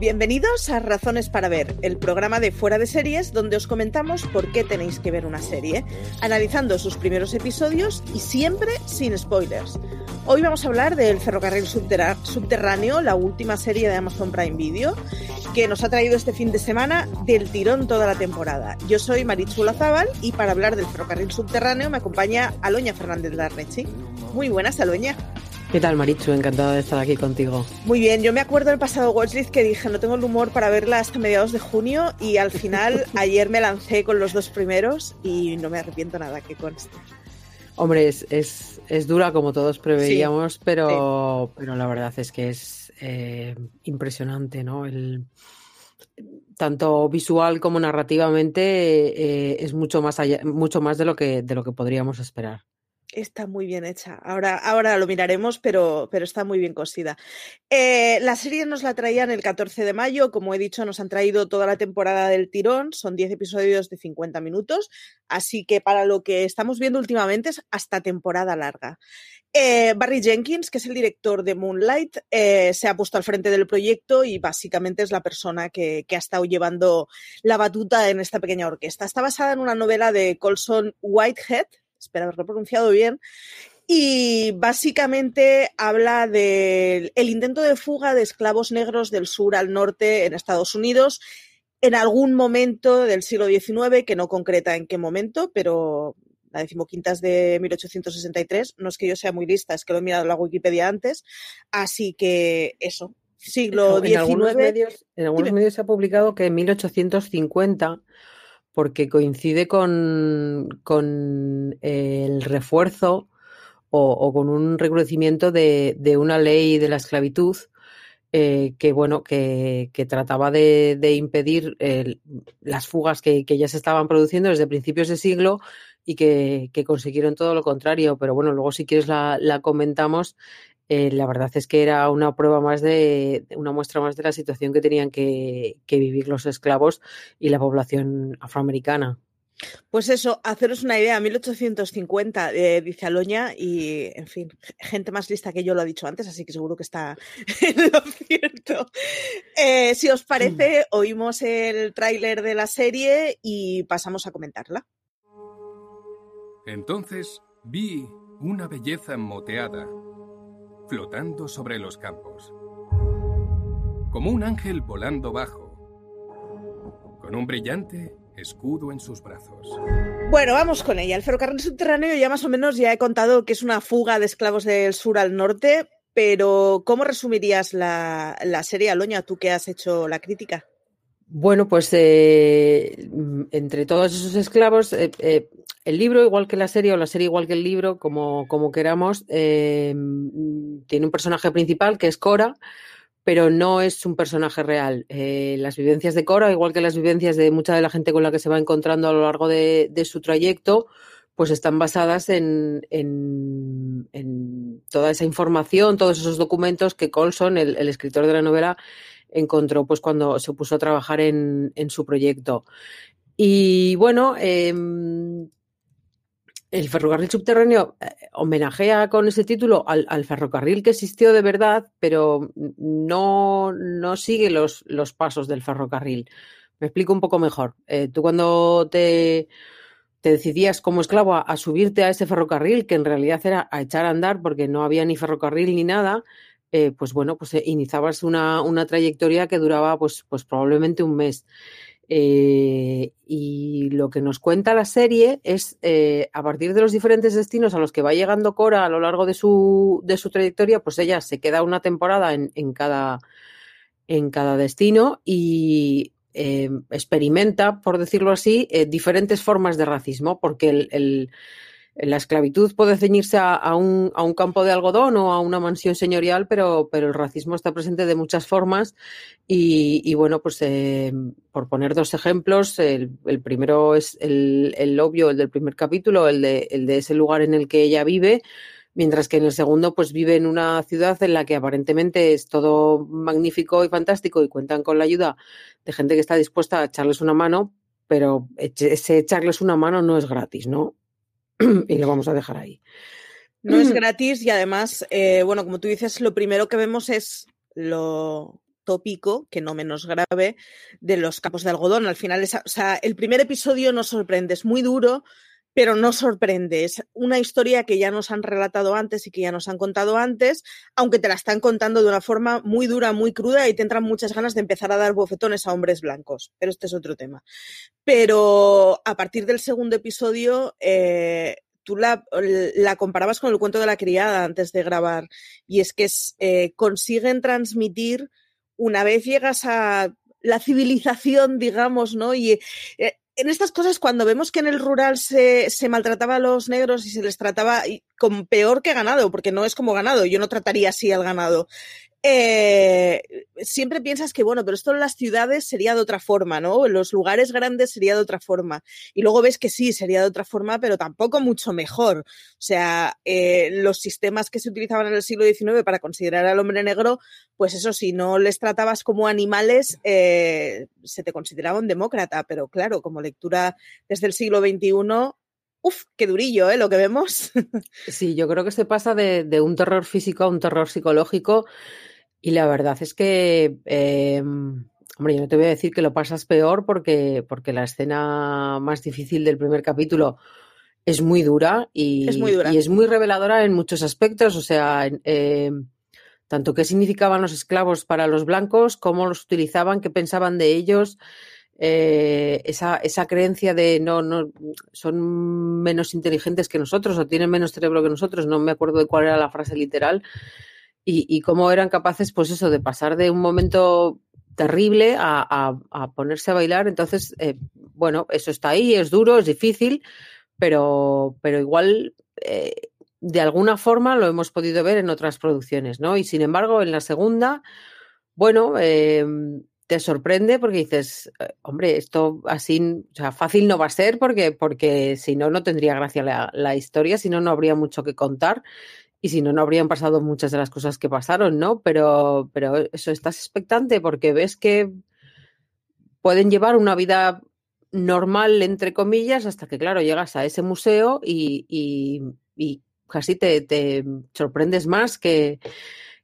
Bienvenidos a Razones para Ver, el programa de Fuera de Series donde os comentamos por qué tenéis que ver una serie, analizando sus primeros episodios y siempre sin spoilers. Hoy vamos a hablar del Ferrocarril Subterráneo, la última serie de Amazon Prime Video, que nos ha traído este fin de semana del tirón toda la temporada. Yo soy Marichula Zaval y para hablar del Ferrocarril Subterráneo me acompaña Aloña Fernández Larrechi. Muy buenas, Aloña. ¿Qué tal, Marichu? Encantada de estar aquí contigo. Muy bien, yo me acuerdo del pasado Watchlist que dije no tengo el humor para verla hasta mediados de junio y al final ayer me lancé con los dos primeros y no me arrepiento nada, que conste. Hombre, es, es, dura como todos preveíamos, pero, pero la verdad es que es eh, impresionante, ¿no? El, tanto visual como narrativamente eh, es mucho más allá, mucho más de lo que de lo que podríamos esperar. Está muy bien hecha. Ahora, ahora lo miraremos, pero, pero está muy bien cosida. Eh, la serie nos la traían el 14 de mayo. Como he dicho, nos han traído toda la temporada del tirón. Son 10 episodios de 50 minutos. Así que para lo que estamos viendo últimamente es hasta temporada larga. Eh, Barry Jenkins, que es el director de Moonlight, eh, se ha puesto al frente del proyecto y básicamente es la persona que, que, ha estado llevando la batuta en esta pequeña orquesta. Está basada en una novela de Colson Whitehead, espero haberlo pronunciado bien, y básicamente habla del intento de fuga de esclavos negros del sur al norte en Estados Unidos en algún momento del siglo XIX, que no concreta en qué momento, pero la decimoquinta es de 1863. No es que yo sea muy lista, es que lo he mirado en la Wikipedia antes. Así que eso, siglo XIX. En algunos medios, en algunos medios se ha publicado que en 1850 porque coincide con, con el refuerzo o, con un recrudecimiento de, de, una ley de la esclavitud eh, que bueno que, que trataba de, de impedir las fugas que, que, ya se estaban produciendo desde principios de siglo y que, que, consiguieron todo lo contrario. Pero bueno, luego si quieres la, la comentamos. Eh, la verdad es que era una prueba más de, una muestra más de la situación que tenían que, vivir los esclavos y la población afroamericana. Pues eso, haceros una idea, 1850, eh, dice Aloña, y en fin, gente más lista que yo lo ha dicho antes, así que seguro que está en lo cierto. Eh, si os parece, oímos el tráiler de la serie y pasamos a comentarla. Entonces vi una belleza moteada flotando sobre los campos, como un ángel volando bajo, con un brillante escudo en sus brazos. Bueno, vamos con ella. El ferrocarril subterráneo ya más o menos ya he contado que es una fuga de esclavos del sur al norte, pero ¿cómo resumirías la, la serie Aloña, tú que has hecho la crítica? Bueno, pues eh, entre todos esos esclavos, eh, eh, el libro, igual que la serie, o la serie igual que el libro, como, como queramos, tiene un personaje principal que es Cora, pero no es un personaje real. las vivencias de Cora, igual que las vivencias de mucha de la gente con la que se va encontrando a lo largo de, su trayecto, pues están basadas en, en, toda esa información, todos esos documentos que Colson, el, el escritor de la novela, encontró pues cuando se puso a trabajar en, su proyecto. Y bueno, em, el ferrocarril subterráneo eh, homenajea con ese título al, ferrocarril que existió de verdad, pero no, no sigue los, los, pasos del ferrocarril. Me explico un poco mejor. Eh, tú cuando te, te, decidías como esclavo a, subirte a ese ferrocarril, que en realidad era a echar a andar porque no había ni ferrocarril ni nada, eh, pues bueno, pues iniciabas una, una, trayectoria que duraba pues, pues probablemente un mes. Eh, y lo que nos cuenta la serie es, eh, a partir de los diferentes destinos a los que va llegando Cora a lo largo de su, de su trayectoria, pues ella se queda una temporada en, cada, en cada destino y eh, experimenta, por decirlo así, diferentes formas de racismo, porque el la esclavitud puede ceñirse a, un, a, un, campo de algodón o a una mansión señorial, pero, pero el racismo está presente de muchas formas. Y, bueno, pues eh, por poner dos ejemplos, el, primero es el, el, obvio, el del primer capítulo, el de, el de ese lugar en el que ella vive, mientras que en el segundo pues vive en una ciudad en la que aparentemente es todo magnífico y fantástico y cuentan con la ayuda de gente que está dispuesta a echarles una mano, pero ese echarles una mano no es gratis, ¿no? y lo vamos a dejar ahí. No es gratis y además, eh, bueno, como tú dices, lo primero que vemos es lo tópico, que no menos grave, de los campos de algodón. Al final, o sea, el primer episodio nos sorprende, es muy duro, pero no sorprende. Es una historia que ya nos han relatado antes y que ya nos han contado antes, aunque te la están contando de una forma muy dura, muy cruda y te entran muchas ganas de empezar a dar bofetones a hombres blancos. Pero este es otro tema. Pero a partir del segundo episodio, eh, tú la, comparabas con el cuento de la criada antes de grabar. Y es que eh, consiguen transmitir, una vez llegas a la civilización, digamos, ¿no? Eh, en estas cosas, cuando vemos que en el rural se, se, maltrataba a los negros y se les trataba con peor que ganado, porque no es como ganado, yo no trataría así al ganado, eh, siempre piensas que, bueno, pero esto en las ciudades sería de otra forma, ¿no? En los lugares grandes sería de otra forma. Y luego ves que sí, sería de otra forma, pero tampoco mucho mejor. O sea, eh, los sistemas que se utilizaban en el siglo XIX para considerar al hombre negro, pues eso, si no les tratabas como animales, eh, se te consideraba un demócrata. Pero claro, como lectura desde el siglo XXI, Uf, qué durillo, ¿eh? Lo que vemos. Sí, yo creo que se pasa de, de, un terror físico a un terror psicológico y la verdad es que, eh, hombre, yo no te voy a decir que lo pasas peor porque, porque la escena más difícil del primer capítulo es muy dura y es muy, dura. Y es muy reveladora en muchos aspectos. O sea, eh, tanto qué significaban los esclavos para los blancos, cómo los utilizaban, qué pensaban de ellos. Eh, esa, esa, creencia de no, no, son menos inteligentes que nosotros o tienen menos cerebro que nosotros, no me acuerdo de cuál era la frase literal, y, cómo eran capaces, pues eso, de pasar de un momento terrible a, ponerse a bailar. Entonces, eh, bueno, eso está ahí, es duro, es difícil, pero, pero igual eh, de alguna forma lo hemos podido ver en otras producciones, ¿no? Y sin embargo, en la segunda, bueno, em, te sorprende porque dices, eh, hombre, esto así, o sea, fácil no va a ser porque, porque si no, no tendría gracia la, la historia, si no, no habría mucho que contar y si no, no habrían pasado muchas de las cosas que pasaron, ¿no? Pero, pero eso, estás expectante porque ves que pueden llevar una vida normal, entre comillas, hasta que, claro, llegas a ese museo y, y, casi te, te, sorprendes más que,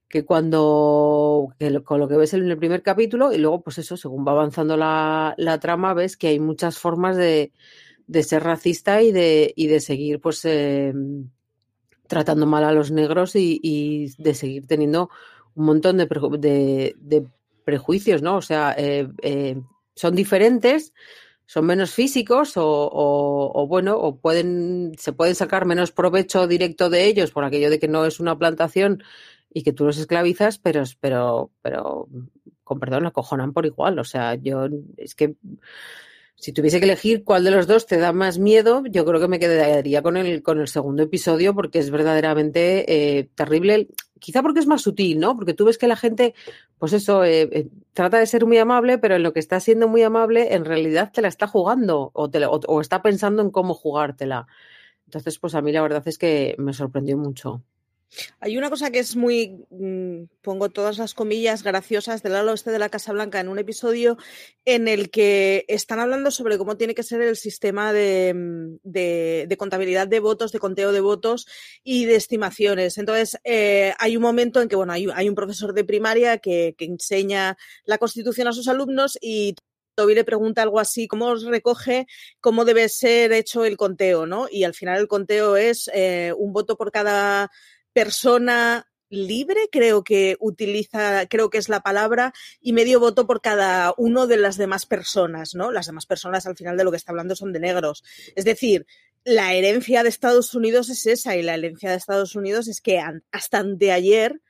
que cuando con lo que ves en el primer capítulo y luego, pues eso, según va avanzando la, la trama, ves que hay muchas formas de, de ser racista y de, y de seguir, pues, eh, tratando mal a los negros y, de seguir teniendo un montón de, prejuicios, ¿no? O sea, eh, eh, son diferentes, son menos físicos o, bueno, o pueden, se pueden sacar menos provecho directo de ellos por aquello de que no es una plantación y que tú los esclavizas, pero, pero, pero con perdón, acojonan por igual. O sea, yo es que si tuviese que elegir cuál de los dos te da más miedo, yo creo que me quedaría con el, con el segundo episodio porque es verdaderamente eh, terrible. Quizá porque es más sutil, ¿no? Porque tú ves que la gente, pues eso, eh, eh, trata de ser muy amable, pero en lo que está siendo muy amable, en realidad te la está jugando o, te o está pensando en cómo jugártela. Entonces, pues a mí la verdad es que me sorprendió mucho. Hay una cosa que es muy, mm, pongo todas las comillas graciosas del lado este de la Casa Blanca en un episodio en el que están hablando sobre cómo tiene que ser el sistema de, mm, contabilidad de votos, de conteo de votos y de estimaciones. Entonces, eh, hay un momento en que, bueno, hay, un profesor de primaria que, enseña la Constitución a sus alumnos y Toby le pregunta algo así, ¿cómo os recoge cómo debe ser hecho el conteo? ¿no? Y al final el conteo es eh, un voto por cada persona libre, creo que utiliza, creo que es la palabra, y medio voto por cada uno de las demás personas, ¿no? Las demás personas al final de lo que está hablando son de negros. Es decir, la herencia de Estados Unidos es esa, y la herencia de Estados Unidos es que hasta anteayer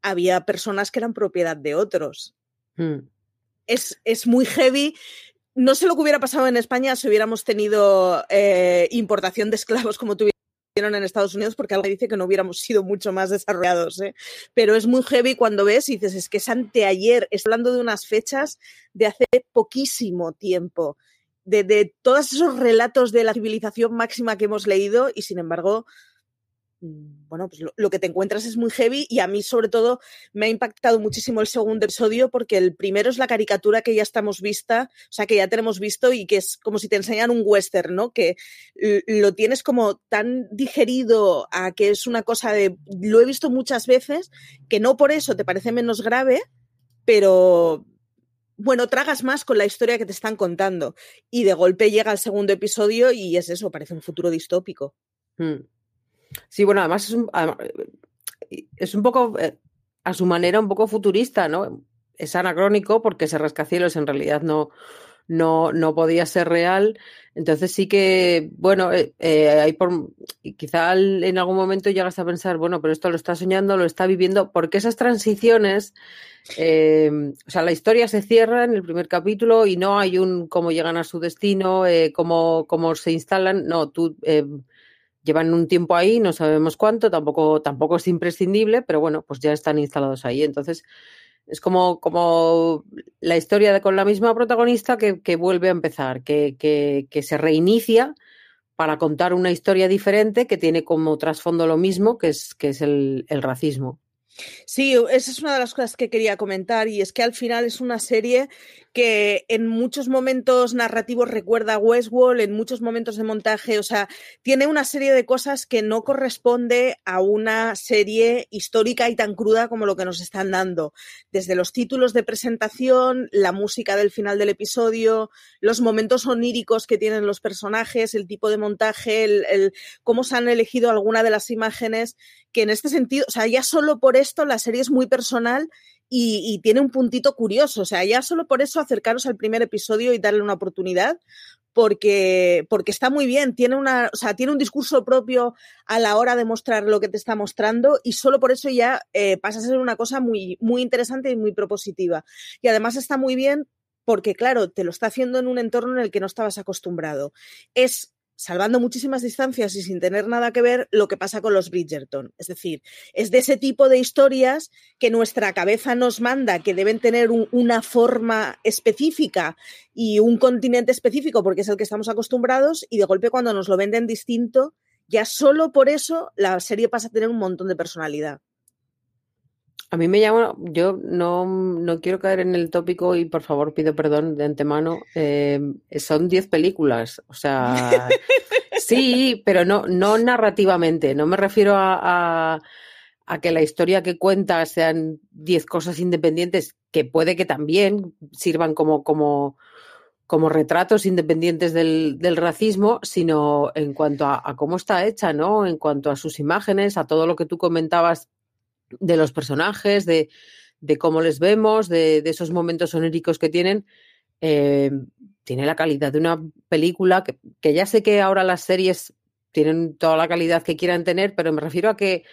había personas que eran propiedad de otros. Hmm. Es, es, muy heavy. No sé lo que hubiera pasado en España si hubiéramos tenido eh, importación de esclavos como tuvimos en Estados Unidos porque algo dice que no hubiéramos sido mucho más desarrollados. ¿eh? Pero es muy heavy cuando ves y dices, es que es anteayer, estoy hablando de unas fechas de hace poquísimo tiempo, de, de todos esos relatos de la civilización máxima que hemos leído y sin embargo bueno, pues lo, que te encuentras es muy heavy y a mí sobre todo me ha impactado muchísimo el segundo episodio porque el primero es la caricatura que ya estamos vista, o sea, que ya tenemos visto y que es como si te enseñan un western, ¿no? Que lo tienes como tan digerido a que es una cosa de, lo he visto muchas veces, que no por eso te parece menos grave, pero bueno, tragas más con la historia que te están contando. Y de golpe llega el segundo episodio y es eso, parece un futuro distópico. Hmm. Sí, bueno, además es un, es un poco, eh, a su manera, un poco futurista, ¿no? Es anacrónico porque ese rascacielos en realidad no, no, no podía ser real. Entonces sí que, bueno, eh, eh, hay por, quizá en algún momento llegas a pensar, bueno, pero esto lo está soñando, lo está viviendo, porque esas transiciones, o sea, la historia se cierra en el primer capítulo y no hay un cómo llegan a su destino, cómo, cómo se instalan, no, tú llevan un tiempo ahí, no sabemos cuánto, tampoco, tampoco es imprescindible, pero bueno, pues ya están instalados ahí. Entonces, es como, como la historia con la misma protagonista que, que vuelve a empezar, que, que, que, se reinicia para contar una historia diferente que tiene como trasfondo lo mismo, que es, que es el racismo. Sí, esa es una de las cosas que quería comentar y es que al final es una serie que en muchos momentos narrativos recuerda a Westworld, en muchos momentos de montaje, o sea, tiene una serie de cosas que no corresponde a una serie histórica y tan cruda como lo que nos están dando. Desde los títulos de presentación, la música del final del episodio, los momentos oníricos que tienen los personajes, el tipo de montaje, el, cómo se han elegido alguna de las imágenes, que en este sentido, o sea, ya solo por esto la serie es muy personal y, tiene un puntito curioso. O sea, ya solo por eso acercaros al primer episodio y darle una oportunidad, porque, porque está muy bien, tiene, una, o sea, tiene un discurso propio a la hora de mostrar lo que te está mostrando y solo por eso ya eh, pasa a ser una cosa muy, muy interesante y muy propositiva. Y además está muy bien porque, claro, te lo está haciendo en un entorno en el que no estabas acostumbrado. Es salvando muchísimas distancias y sin tener nada que ver lo que pasa con los Bridgerton. Es decir, es de ese tipo de historias que nuestra cabeza nos manda que deben tener una forma específica y un continente específico porque es el que estamos acostumbrados y de golpe cuando nos lo venden distinto, ya solo por eso la serie pasa a tener un montón de personalidad. A mí me llama, yo no, no quiero caer en el tópico y por favor pido perdón de antemano. Eh, son 10 películas, o sea, sí, pero no, no narrativamente. No me refiero a, a, que la historia que cuenta sean 10 cosas independientes, que puede que también sirvan como, como, como retratos independientes del, del racismo, sino en cuanto a, a, cómo está hecha, ¿no? En cuanto a sus imágenes, a todo lo que tú comentabas de los personajes, de, cómo les vemos, de, esos momentos oníricos que tienen. Eh, tiene la calidad de una película que, ya sé que ahora las series tienen toda la calidad que quieran tener, pero me refiero a que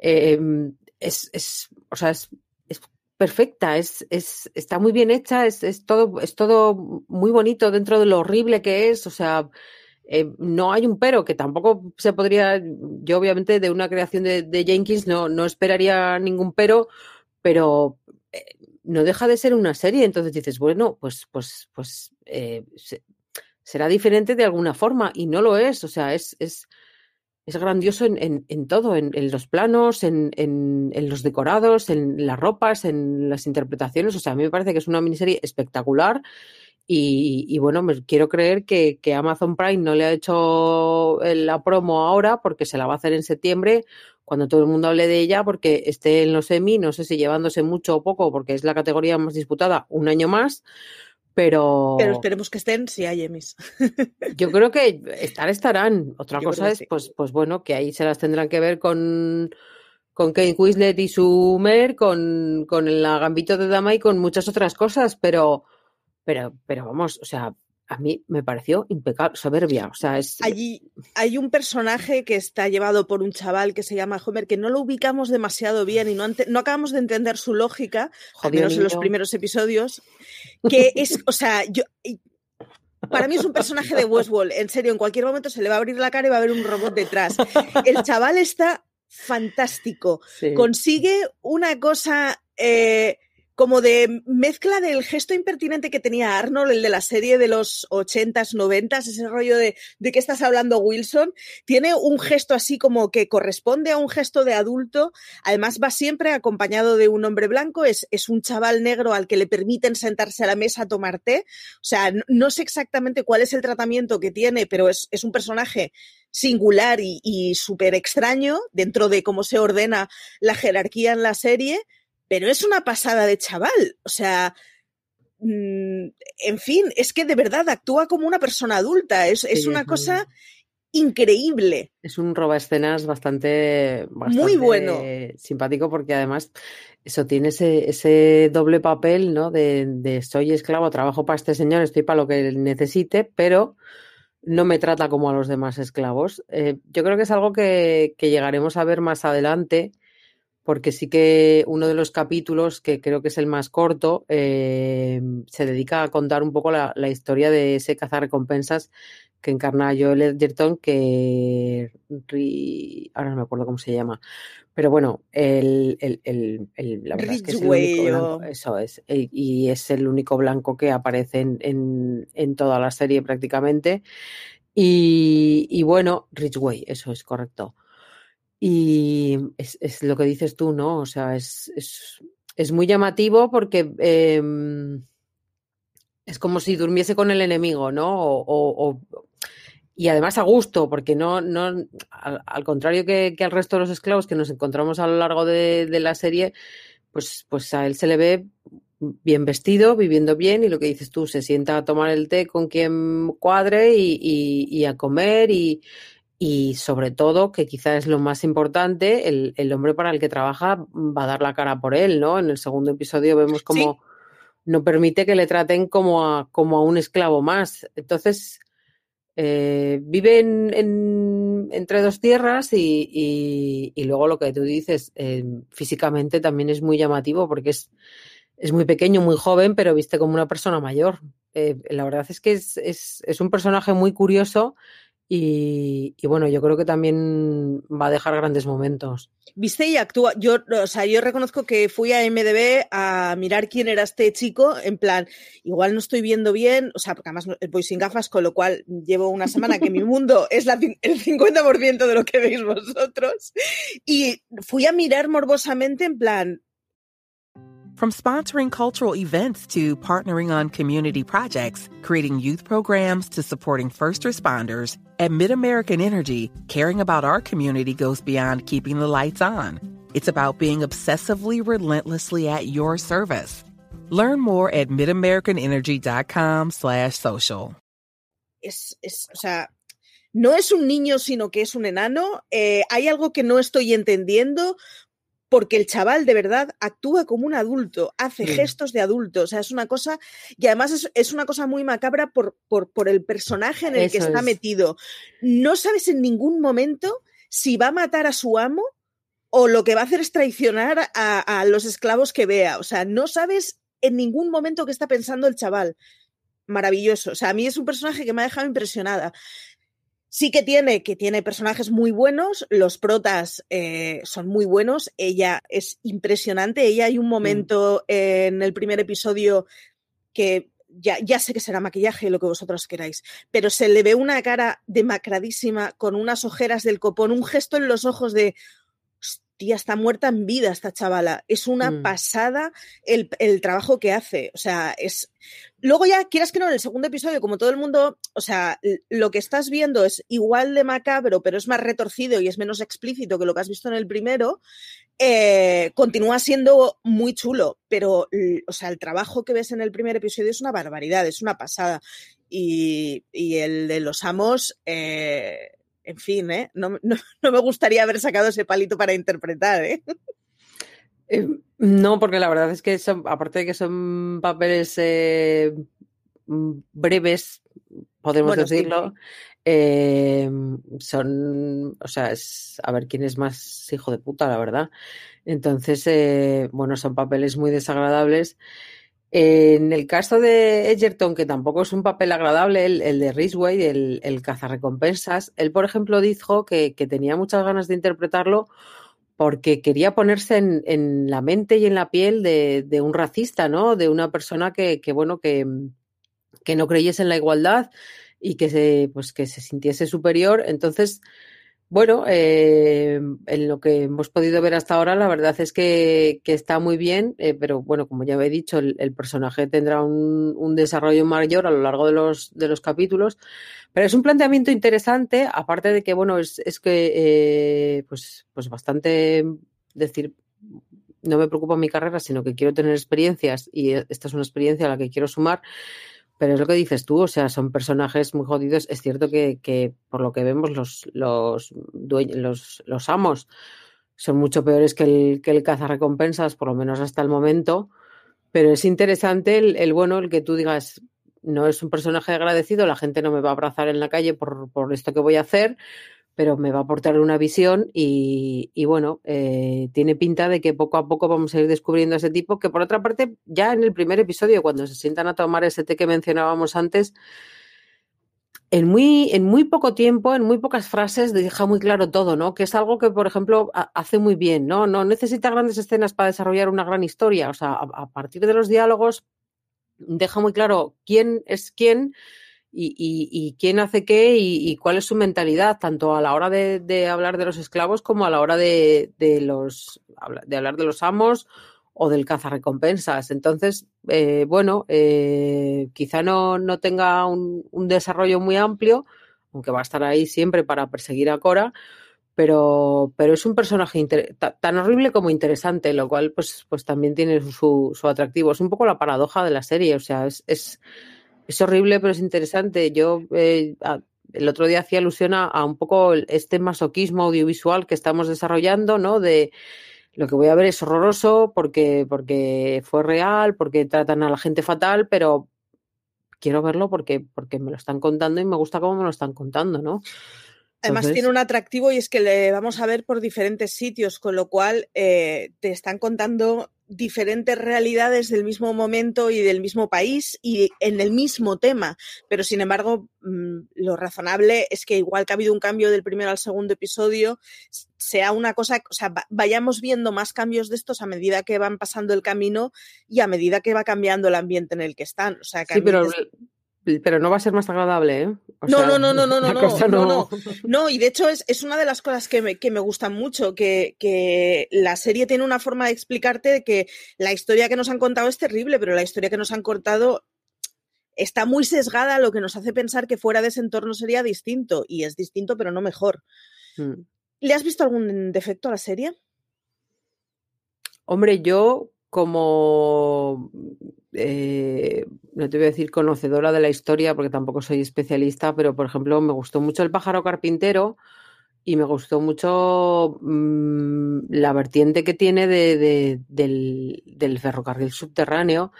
em, es, es, o sea, es, perfecta, es, es, está muy bien hecha, es, es, todo, es todo muy bonito dentro de lo horrible que es, o sea, eh, no hay un pero, que tampoco se podría, yo obviamente de una creación de, Jenkins no, no, esperaría ningún pero, pero eh, no deja de ser una serie, entonces dices, bueno, pues, pues, pues eh, será diferente de alguna forma y no lo es, o sea, es, es, es grandioso en, en, todo, en, los planos, en, los decorados, en las ropas, en las interpretaciones. O sea, a mí me parece que es una miniserie espectacular. Y, bueno, me quiero creer que, que, Amazon Prime no le ha hecho la promo ahora porque se la va a hacer en septiembre cuando todo el mundo hable de ella porque esté en los semi, no sé si llevándose mucho o poco porque es la categoría más disputada un año más, pero... Pero esperemos que estén si hay Emmys. Yo creo que estar estarán. Otra cosa es, pues, pues bueno, que ahí se las tendrán que ver con, con Kate Winslet y su Mer, con, con el gambito de dama y con muchas otras cosas, pero, pero, pero vamos, o sea, a mí me pareció impecable, soberbia. O sea, es... Allí hay un personaje que está llevado por un chaval que se llama Homer, que no lo ubicamos demasiado bien y no, no acabamos de entender su lógica, al menos en los primeros episodios, que es, o sea, yo... Para mí es un personaje de Westworld, en serio, en cualquier momento se le va a abrir la cara y va a haber un robot detrás. El chaval está fantástico, consigue una cosa... Eh, como de mezcla del gesto impertinente que tenía Arnold, el de la serie de los 80s, 90s, ese rollo de, de qué estás hablando Wilson, tiene un gesto así como que corresponde a un gesto de adulto, además va siempre acompañado de un hombre blanco, es, es un chaval negro al que le permiten sentarse a la mesa a tomar té, o sea, no, sé exactamente cuál es el tratamiento que tiene, pero es, es un personaje singular y, y súper extraño dentro de cómo se ordena la jerarquía en la serie, pero es una pasada de chaval. O sea, mm, en fin, es que de verdad actúa como una persona adulta. Es, una cosa increíble. Es un roba escenas bastante, muy bueno. Simpático porque además eso tiene ese, ese doble papel, ¿no? De, de, soy esclavo, trabajo para este señor, estoy para lo que necesite, pero no me trata como a los demás esclavos. Eh, yo creo que es algo que, que llegaremos a ver más adelante porque sí que uno de los capítulos, que creo que es el más corto, eh, se dedica a contar un poco la, historia de ese cazarrecompensas que encarna Joel Edgerton, que ahora no me acuerdo cómo se llama, pero bueno, el, la verdad es que es el único blanco, eso es, y es el único blanco que aparece en, en, toda la serie prácticamente. Y, y bueno, Ridgeway, eso es correcto. Y es, es, lo que dices tú, ¿no? O sea, es, es, es muy llamativo porque eh, es como si durmiese con el enemigo, ¿no? O, o, y además a gusto, porque no, no al, al contrario que, que, al resto de los esclavos que nos encontramos a lo largo de, de, la serie, pues, pues a él se le ve bien vestido, viviendo bien, y lo que dices tú, se sienta a tomar el té con quien cuadre y, y, y a comer y, y sobre todo, que quizás es lo más importante, el, el, hombre para el que trabaja va a dar la cara por él, ¿no? En el segundo episodio vemos como no permite que le traten como a, como a un esclavo más. Entonces, eh, vive en, entre dos tierras y, y, y, luego lo que tú dices, eh, físicamente también es muy llamativo porque es, es muy pequeño, muy joven, pero viste como una persona mayor. Eh, la verdad es que es, es, es un personaje muy curioso y, bueno, yo creo que también va a dejar grandes momentos. Viste y actúa. Yo, o sea, yo reconozco que fui a MDB a mirar quién era este chico, en plan, igual no estoy viendo bien, o sea, porque además voy sin gafas, con lo cual llevo una semana que mi mundo es la, el 50% de lo que veis vosotros. Y fui a mirar morbosamente, en plan, From sponsoring cultural events to partnering on community projects, creating youth programs to supporting first responders, at MidAmerican Energy, caring about our community goes beyond keeping the lights on. It's about being obsessively relentlessly at your service. Learn more at midamericanenergy.com slash social. Es, es, o sea, no es un niño, sino que es un enano. Eh, hay algo que no estoy entendiendo. Porque el chaval de verdad actúa como un adulto, hace sí. gestos de adulto, o sea, es una cosa, y además es, es una cosa muy macabra por, por, por, el personaje en el Eso que está es. metido. No sabes en ningún momento si va a matar a su amo o lo que va a hacer es traicionar a, a los esclavos que vea, o sea, no sabes en ningún momento qué está pensando el chaval. Maravilloso. O sea, a mí es un personaje que me ha dejado impresionada. Sí que tiene, que tiene personajes muy buenos, los protas eh, son muy buenos, ella es impresionante, ella hay un momento mm. en el primer episodio que ya, ya sé que será maquillaje, lo que vosotros queráis, pero se le ve una cara demacradísima, con unas ojeras del copón, un gesto en los ojos de, tía, está muerta en vida esta chavala. Es una mm. pasada el, el, trabajo que hace. O sea, es. Luego ya, quieras que no, en el segundo episodio, como todo el mundo, o sea, lo que estás viendo es igual de macabro, pero es más retorcido y es menos explícito que lo que has visto en el primero. Eh, continúa siendo muy chulo, pero, o sea, el trabajo que ves en el primer episodio es una barbaridad, es una pasada. Y, y el de los amos, eh, en fin, ¿eh? no, me gustaría haber sacado ese palito para interpretar. ¿eh? Eh, no, porque la verdad es que son, aparte de que son papeles eh, breves, podemos decirlo, son, o sea, es a ver quién es más hijo de puta, la verdad. Entonces, bueno, son papeles muy desagradables. En el caso de Edgerton, que tampoco es un papel agradable, el, de Ridgway, el, el cazarrecompensas, él, por ejemplo, dijo que, tenía muchas ganas de interpretarlo porque quería ponerse en, la mente y en la piel de, un racista, ¿no? De una persona que, bueno, que, que, no creyese en la igualdad y que se, pues, que se sintiese superior. Entonces, bueno, eh, en lo que hemos podido ver hasta ahora, la verdad es que, está muy bien, eh, pero bueno, como ya he dicho, el, personaje tendrá un, desarrollo mayor a lo largo de los, capítulos, pero es un planteamiento interesante, aparte de que, bueno, es, que, eh, pues, pues bastante, decir, no me preocupa mi carrera, sino que quiero tener experiencias y esta es una experiencia a la que quiero sumar. Pero es lo que dices tú, o sea, son personajes muy jodidos. Es cierto que, por lo que vemos los, los, los, los, amos son mucho peores que el, que el cazarrecompensas, por lo menos hasta el momento. Pero es interesante el, el, bueno, el que tú digas, no es un personaje agradecido, la gente no me va a abrazar en la calle por, por esto que voy a hacer, pero me va a aportar una visión y, bueno, eh, tiene pinta de que poco a poco vamos a ir descubriendo a ese tipo, que por otra parte, ya en el primer episodio, cuando se sientan a tomar ese té que mencionábamos antes, en muy, en muy poco tiempo, en muy pocas frases, deja muy claro todo, ¿no? Que es algo que, por ejemplo, hace muy bien, ¿no? No necesita grandes escenas para desarrollar una gran historia. O sea, a partir de los diálogos, deja muy claro quién es quién y, quién hace qué y, cuál es su mentalidad, tanto a la hora de, hablar de los esclavos como a la hora de, los, de hablar de los amos o del cazarrecompensas. Entonces, eh, bueno, eh, quizá no, no tenga un, desarrollo muy amplio, aunque va a estar ahí siempre para perseguir a Cora, pero, pero es un personaje tan horrible como interesante, lo cual pues, pues también tiene su, su, atractivo. Es un poco la paradoja de la serie, o sea, es es horrible, pero es interesante. Yo eh, el otro día hacía alusión a, un poco este masoquismo audiovisual que estamos desarrollando, ¿no? De lo que voy a ver es horroroso porque, porque fue real, porque tratan a la gente fatal, pero quiero verlo porque, porque me lo están contando y me gusta cómo me lo están contando, ¿no? Además tiene un atractivo y es que le vamos a ver por diferentes sitios, con lo cual eh, te están contando diferentes realidades del mismo momento y del mismo país y en el mismo tema. Pero sin embargo, mm, lo razonable es que igual que ha habido un cambio del primero al segundo episodio, sea una cosa, o sea, vayamos viendo más cambios de estos a medida que van pasando el camino y a medida que va cambiando el ambiente en el que están. O sea, que sí, pero pero no va a ser más agradable, ¿eh? no, no, no, no, no, no, no, no, no, y de hecho es, es una de las cosas que me, que me gustan mucho, que, que, la serie tiene una forma de explicarte que la historia que nos han contado es terrible, pero la historia que nos han contado está muy sesgada, lo que nos hace pensar que fuera de ese entorno sería distinto, y es distinto, pero no mejor. Mm. ¿Le has visto algún defecto a la serie? Hombre, yo como eh, no te voy a decir conocedora de la historia porque tampoco soy especialista, pero por ejemplo me gustó mucho el pájaro carpintero y me gustó mucho mm, la vertiente que tiene de, del, ferrocarril subterráneo.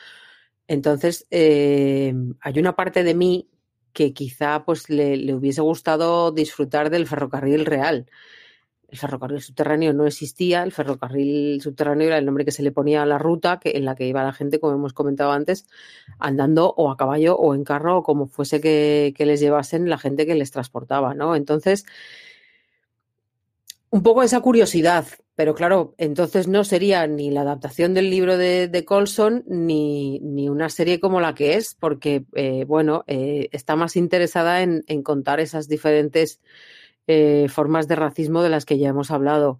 Entonces, eh, hay una parte de mí que quizá pues le hubiese gustado disfrutar del ferrocarril real el ferrocarril subterráneo no existía, el ferrocarril subterráneo era el nombre que se le ponía a la ruta que, en la que iba la gente, como hemos comentado antes, andando o a caballo o en carro o como fuese que, les llevasen la gente que les transportaba, ¿no? Entonces, un poco esa curiosidad, pero claro, entonces no sería ni la adaptación del libro de, Colson ni, ni, una serie como la que es, porque, eh, bueno, eh, está más interesada en, contar esas diferentes eh, formas de racismo de las que ya hemos hablado.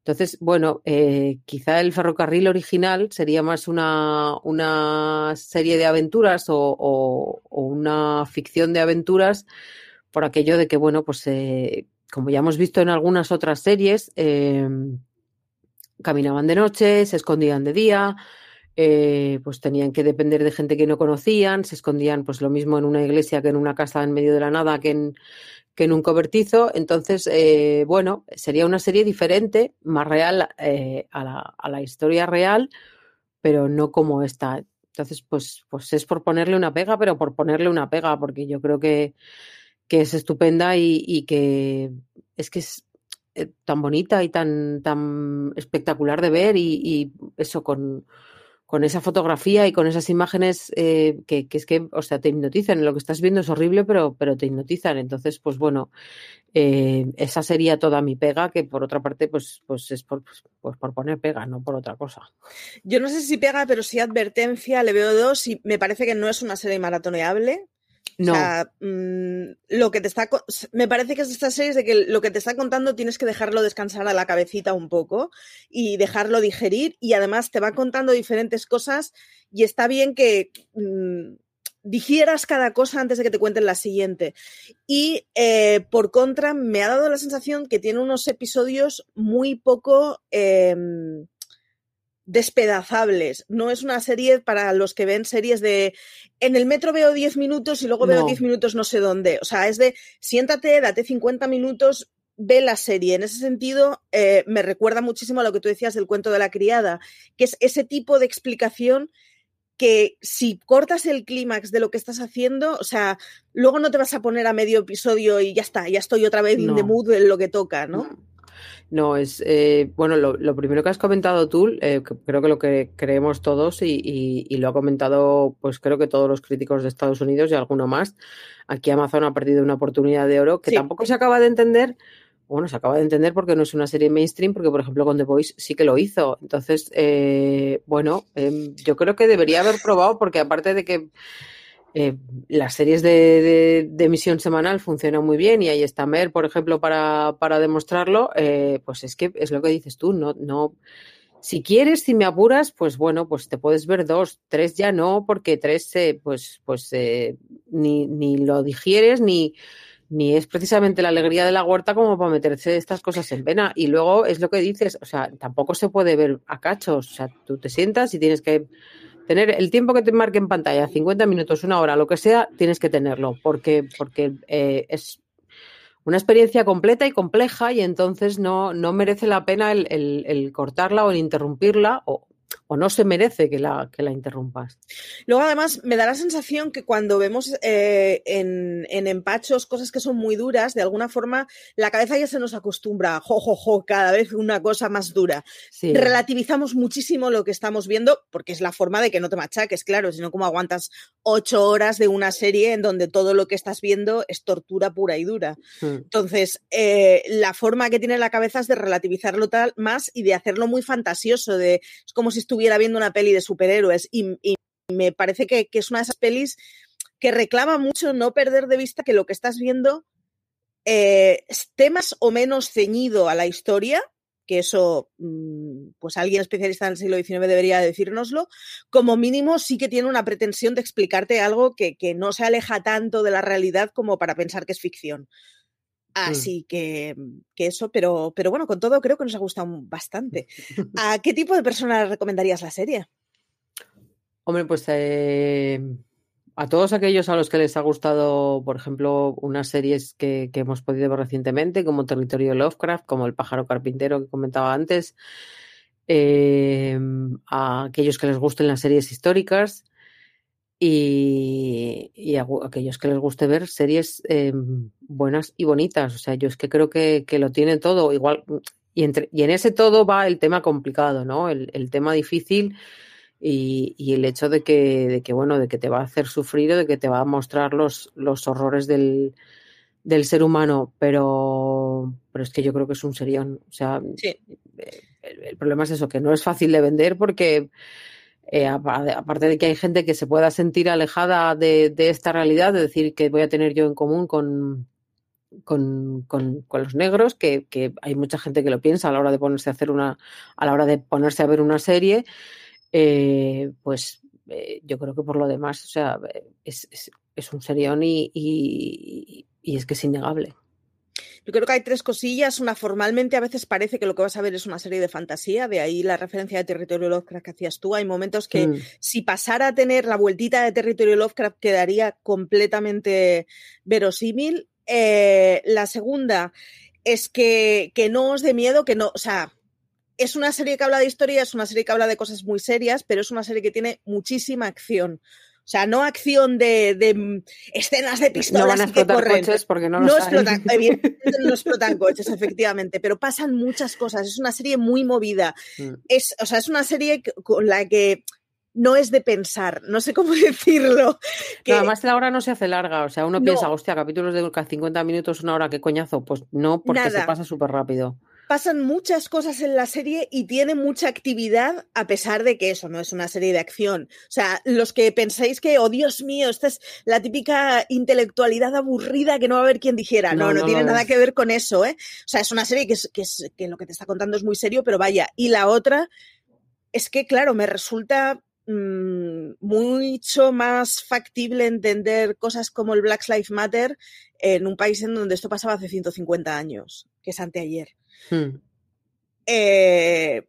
Entonces, bueno, quizá el ferrocarril original sería más una, una serie de aventuras o, una ficción de aventuras por aquello de que, bueno, pues como ya hemos visto en algunas otras series, caminaban de noche, se escondían de día, eh, pues tenían que depender de gente que no conocían, se escondían pues lo mismo en una iglesia que en una casa en medio de la nada que en, que en un cobertizo. Entonces, eh, bueno, sería una serie diferente, más real eh, a, la, a, la, historia real, pero no como esta. Entonces, pues, pues es por ponerle una pega, pero por ponerle una pega, porque yo creo que, que es estupenda y, y que es que es, eh, tan bonita y tan, tan espectacular de ver y, eso con, con, esa fotografía y con esas imágenes eh, que, es que, o sea, te hipnotizan. Lo que estás viendo es horrible, pero, pero te hipnotizan. Entonces, pues bueno, eh, esa sería toda mi pega, que por otra parte, pues, pues es por, pues, pues, por poner pega, no por otra cosa. Yo no sé si pega, pero sí advertencia, le veo dos y me parece que no es una serie maratoneable. No. O sea, mm, lo que te está. Me parece que es esta serie de que lo que te está contando tienes que dejarlo descansar a la cabecita un poco y dejarlo digerir. Y además te va contando diferentes cosas y está bien que. Mm, digieras cada cosa antes de que te cuenten la siguiente. Y eh, por contra, me ha dado la sensación que tiene unos episodios muy poco em, despedazables. No es una serie para los que ven series de en el metro veo 10 minutos y luego veo 10 minutos no sé dónde. O sea, es de siéntate, date 50 minutos, ve la serie. En ese sentido, eh, me recuerda muchísimo a lo que tú decías del cuento de la criada, que es ese tipo de explicación que si cortas el clímax de lo que estás haciendo, o sea, luego no te vas a poner a medio episodio y ya está, ya estoy otra vez in the mood en lo que toca, ¿no? No, es, eh, bueno, lo, primero que has comentado tú, eh, creo que lo que creemos todos y, lo ha comentado, pues creo que todos los críticos de Estados Unidos y alguno más, aquí Amazon ha perdido una oportunidad de oro que tampoco se acaba de entender, bueno, se acaba de entender porque no es una serie mainstream, porque por ejemplo con The Voice sí que lo hizo. Entonces, eh, bueno, em, yo creo que debería haber probado porque aparte de que eh, las series de, emisión semanal funcionan muy bien y ahí está Mer, por ejemplo, para, demostrarlo, eh, pues es que es lo que dices tú, no, no, si quieres, si me apuras, pues bueno, pues te puedes ver dos, tres ya no, porque tres, eh, pues, pues ni, ni lo digieres, ni, ni es precisamente la alegría de la huerta como para meterse estas cosas en pena. Y luego es lo que dices, o sea, tampoco se puede ver a cachos, o sea, tú te sientas y tienes que tener el tiempo que te marque en pantalla, 50 minutos, una hora, lo que sea, tienes que tenerlo, porque, porque eh, es una experiencia completa y compleja y entonces no, no merece la pena el, el cortarla o el interrumpirla o, o no se merece que la, que la interrumpas. Luego, además, me da la sensación que cuando vemos eh, en, empachos cosas que son muy duras, de alguna forma la cabeza ya se nos acostumbra, jo, jo, jo, cada vez una cosa más dura. Relativizamos muchísimo lo que estamos viendo, porque es la forma de que no te machaques, claro, sino como aguantas ocho horas de una serie en donde todo lo que estás viendo es tortura pura y dura. Hmm. Entonces, eh, la forma que tiene la cabeza es de relativizarlo tal más y de hacerlo muy fantasioso, de es como si estuviera viendo una peli de superhéroes y, me parece que, es una de esas pelis que reclama mucho no perder de vista que lo que estás viendo eh, esté más o menos ceñido a la historia, que eso, mm, pues alguien especialista en el siglo XIX debería decírnoslo, como mínimo sí que tiene una pretensión de explicarte algo que, que no se aleja tanto de la realidad como para pensar que es ficción. Mm. Así que, que, eso, pero, pero bueno, con todo creo que nos ha gustado bastante. ¿A qué tipo de personas recomendarías la serie? Hombre, pues eh, a todos aquellos a los que les ha gustado, por ejemplo, unas series que, que, hemos podido ver recientemente, como Territorio Lovecraft, como El pájaro carpintero que comentaba antes, eh, a aquellos que les gusten las series históricas, y, a, aquellos que les guste ver series eh, buenas y bonitas. O sea, yo es que creo que, lo tiene todo. Igual, y, entre, y en ese todo va el tema complicado, ¿no? El, tema difícil y, el hecho de que, de que, bueno, de que te va a hacer sufrir o de que te va a mostrar los, los horrores del, del ser humano. Pero, pero es que yo creo que es un serión. O sea, eh, el problema es eso, que no es fácil de vender porque eh, aparte de que hay gente que se pueda sentir alejada de, esta realidad, de decir que voy a tener yo en común con, con, los negros, que, hay mucha gente que lo piensa a la hora de ponerse a hacer una, a la hora de ponerse a ver una serie, eh, pues eh, yo creo que por lo demás, o sea, es, un serión y, y, es que es innegable. Yo creo que hay tres cosillas. Una, formalmente a veces parece que lo que vas a ver es una serie de fantasía, de ahí la referencia de Territorio Lovecraft que hacías tú. Hay momentos que mm. si pasara a tener la vueltita de Territorio Lovecraft quedaría completamente verosímil. Eh, la segunda es que, que no os dé miedo, que no, o sea, es una serie que habla de historia, es una serie que habla de cosas muy serias, pero es una serie que tiene muchísima acción. O sea, no acción de, mm, escenas de pistolas no van a explotar coches porque no, no explotan, no explotan coches, efectivamente, pero pasan muchas cosas. Es una serie muy movida. Mm. Es, o sea, es una serie con la que no es de pensar, no sé cómo decirlo. Que... además la hora no se hace larga, o sea, uno piensa, hostia, capítulos de 50 minutos, una hora, qué coñazo. Pues no, porque se pasa súper rápido pasan muchas cosas en la serie y tiene mucha actividad a pesar de que eso no es una serie de acción. O sea, los que pensáis que, oh Dios mío, esta es la típica intelectualidad aburrida que no va a haber quien dijera. No, no, tiene nada que ver con eso, ¿eh? O sea, es una serie que, es, que, es, que lo que te está contando es muy serio, pero vaya. Y la otra es que, claro, me resulta mm, mucho más factible entender cosas como el Black Lives Matter en un país en donde esto pasaba hace 150 años, que es anteayer. Hmm. Eh,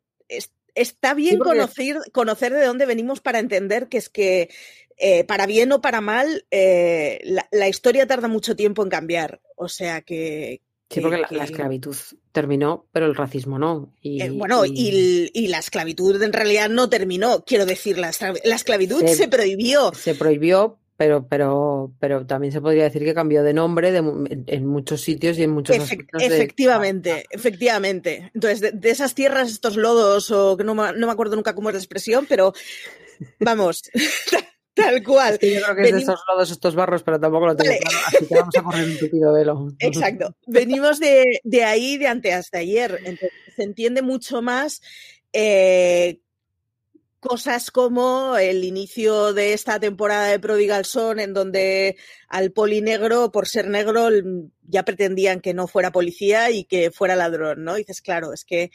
está bien conocer, conocer de dónde venimos para entender que es que, eh, para bien o para mal, eh, la, historia tarda mucho tiempo en cambiar. O sea que. Sí, porque la, esclavitud terminó, pero el racismo no. Y, bueno, y... la esclavitud en realidad no terminó. Quiero decir, la, esclavitud se prohibió. Se prohibió, pero, pero, pero también se podría decir que cambió de nombre en muchos sitios y en muchos Efectivamente, efectivamente. Entonces, de, esas tierras, estos lodos, o que no, no, me acuerdo nunca cómo es la expresión, pero vamos, tal cual. yo creo que es de esos lodos, estos barros, pero tampoco lo tengo claro, así que vamos a correr un tupido velo. Exacto. Venimos de, de ahí, de ante hasta ayer. Entonces, se entiende mucho más eh, cosas como el inicio de esta temporada de Prodigal Son, en donde al polinegro, por ser negro, ya pretendían que no fuera policía y que fuera ladrón, ¿no? Y dices, claro, es que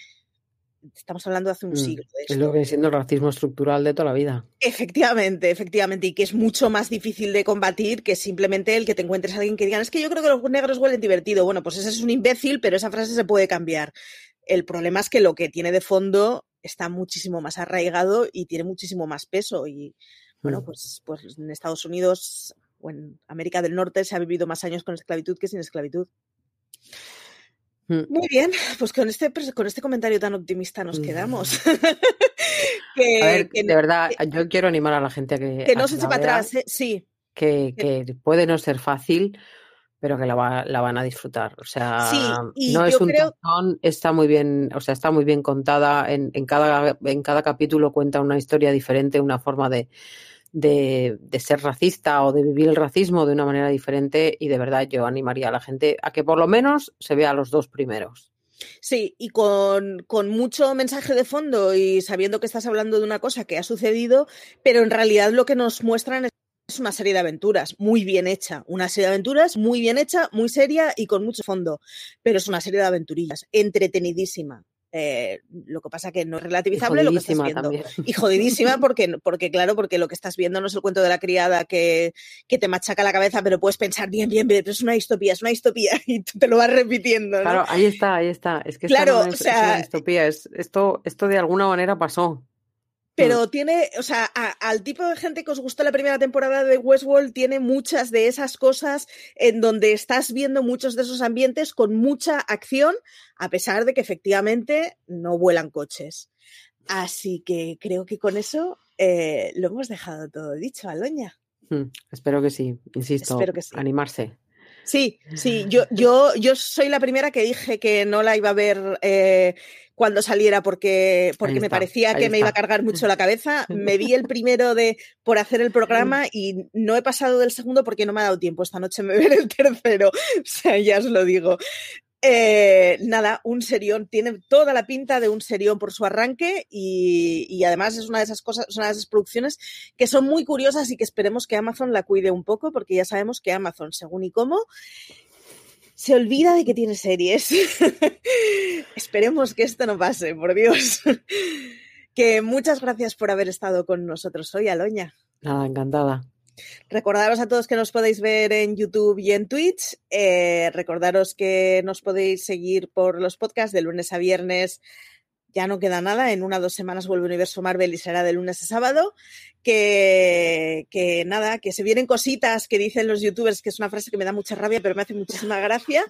estamos hablando de hace un mm, siglo. es lo que viene siendo el racismo estructural de toda la vida. Efectivamente, efectivamente, y que es mucho más difícil de combatir que simplemente el que te encuentres a alguien que diga, es que yo creo que los negros huelen divertido. Bueno, pues ese es un imbécil, pero esa frase se puede cambiar. El problema es que lo que tiene de fondo está muchísimo más arraigado y tiene muchísimo más peso. Y bueno, mm. pues, pues en Estados Unidos o en América del Norte se ha vivido más años con esclavitud que sin esclavitud. Mm. Muy bien, pues con este, con este comentario tan optimista nos quedamos. de verdad, yo quiero animar a la gente a que. Que no se eche para atrás, ¿eh? sí. Que, que, puede no ser fácil, pero que la, van a disfrutar. O sea, no es un creo... está muy bien, o sea, está muy bien contada. En, cada, en cada capítulo cuenta una historia diferente, una forma de, de, ser racista o de vivir el racismo de una manera diferente. Y de verdad yo animaría a la gente a que por lo menos se vea los dos primeros. Sí, y con, con, mucho mensaje de fondo y sabiendo que estás hablando de una cosa que ha sucedido, pero en realidad lo que nos muestran es es una serie de aventuras muy bien hecha, una serie de aventuras muy bien hecha, muy seria y con mucho fondo, pero es una serie de aventurillas, entretenidísima. Eh, lo que pasa que no es relativizable lo que estás viendo. Y jodidísima porque, porque, claro, porque lo que estás viendo no es el cuento de la criada que, que te machaca la cabeza, pero puedes pensar bien, bien, bien, pero es una distopía, es una distopía y tú te lo vas repitiendo. Claro, ahí está, ahí está. Es que claro, es, una distopía. Es, esto, esto de alguna manera pasó. Pero tiene, o sea, al tipo de gente que os gustó la primera temporada de Westworld, tiene muchas de esas cosas en donde estás viendo muchos de esos ambientes con mucha acción, a pesar de que efectivamente no vuelan coches. Así que creo que con eso eh, lo hemos dejado todo dicho, Aloña. Hmm, espero que sí, insisto, espero que sí. animarse. Sí, sí, yo, yo, yo soy la primera que dije que no la iba a ver eh, cuando saliera porque, porque me parecía que me iba a cargar mucho la cabeza. Me vi el primero de por hacer el programa y no he pasado del segundo porque no me ha dado tiempo. Esta noche me veré el tercero. O sea, ya os lo digo. Eh, nada, un serión, tiene toda la pinta de un serión por su arranque y, además es una de esas cosas, una de esas producciones que son muy curiosas y que esperemos que Amazon la cuide un poco porque ya sabemos que Amazon, según y cómo, se olvida de que tiene series. esperemos que esto no pase, por Dios. que muchas gracias por haber estado con nosotros hoy, Aloña. Nada, encantada. Recordaros a todos que nos podéis ver en YouTube y en Twitch. Eh, recordaros que nos podéis seguir por los podcasts de lunes a viernes. Ya no queda nada, en una o dos semanas vuelve Universo Marvel y será de lunes a sábado. Que, nada, que se vienen cositas que dicen los youtubers, que es una frase que me da mucha rabia, pero me hace muchísima gracia.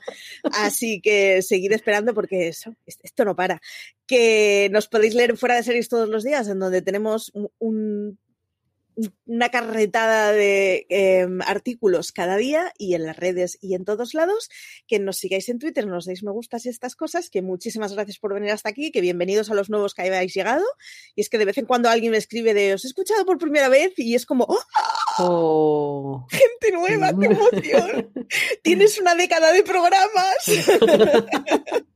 Así que seguid esperando porque eso, esto no para. Que nos podéis leer fuera de series todos los días, en donde tenemos un una carretada de em, artículos cada día y en las redes y en todos lados. Que nos sigáis en Twitter, nos deis me gustas y estas cosas. Que muchísimas gracias por venir hasta aquí. Que bienvenidos a los nuevos que habéis llegado. Y es que de vez en cuando alguien me escribe de os he escuchado por primera vez y es como ¡Oh! oh. gente nueva, qué emoción. Tienes una década de programas.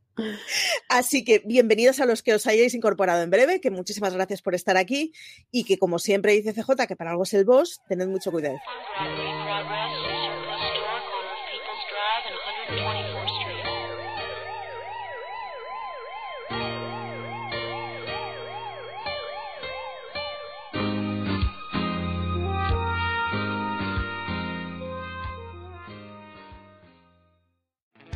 Así que bienvenidos a los que os hayáis incorporado en breve, que muchísimas gracias por estar aquí y que como siempre dice CJ, que para algo es el boss, tened mucho cuidado.